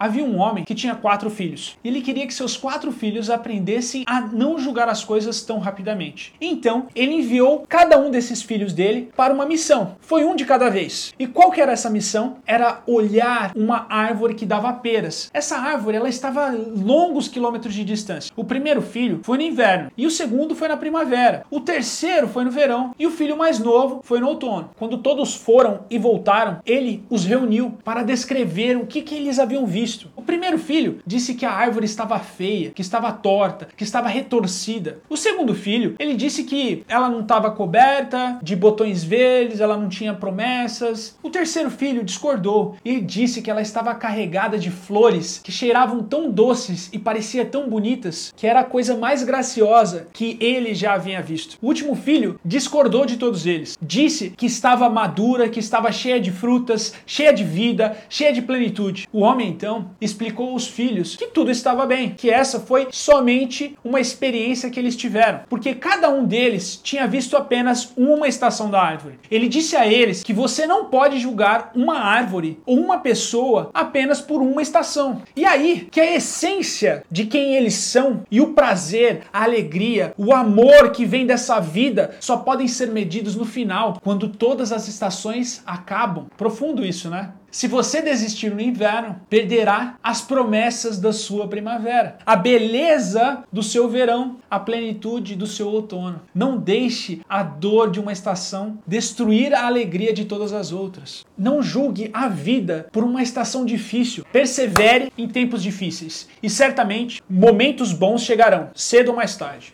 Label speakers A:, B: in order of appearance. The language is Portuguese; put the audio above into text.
A: Havia um homem que tinha quatro filhos. Ele queria que seus quatro filhos aprendessem a não julgar as coisas tão rapidamente. Então, ele enviou cada um desses filhos dele para uma missão. Foi um de cada vez. E qual que era essa missão? Era olhar uma árvore que dava peras. Essa árvore, ela estava longos quilômetros de distância. O primeiro filho foi no inverno e o segundo foi na primavera. O terceiro foi no verão e o filho mais novo foi no outono. Quando todos foram e voltaram, ele os reuniu para descrever o que, que eles haviam visto. O primeiro filho disse que a árvore estava feia, que estava torta, que estava retorcida. O segundo filho, ele disse que ela não estava coberta de botões verdes, ela não tinha promessas. O terceiro filho discordou e disse que ela estava carregada de flores que cheiravam tão doces e parecia tão bonitas que era a coisa mais graciosa que ele já havia visto. O último filho discordou de todos eles. Disse que estava madura, que estava cheia de frutas, cheia de vida, cheia de plenitude. O homem então explicou aos filhos que tudo estava bem, que essa foi somente uma experiência que eles tiveram, porque cada um deles tinha visto apenas uma estação da árvore. Ele disse a eles que você não pode julgar uma árvore ou uma pessoa apenas por uma estação. E aí que a essência de quem eles são e o prazer, a alegria, o amor que vem dessa vida só podem ser medidos no final, quando todas as estações acabam. Profundo isso, né? Se você desistir no inverno, perderá as promessas da sua primavera, a beleza do seu verão, a plenitude do seu outono. Não deixe a dor de uma estação destruir a alegria de todas as outras. Não julgue a vida por uma estação difícil. Persevere em tempos difíceis e certamente momentos bons chegarão, cedo ou mais tarde.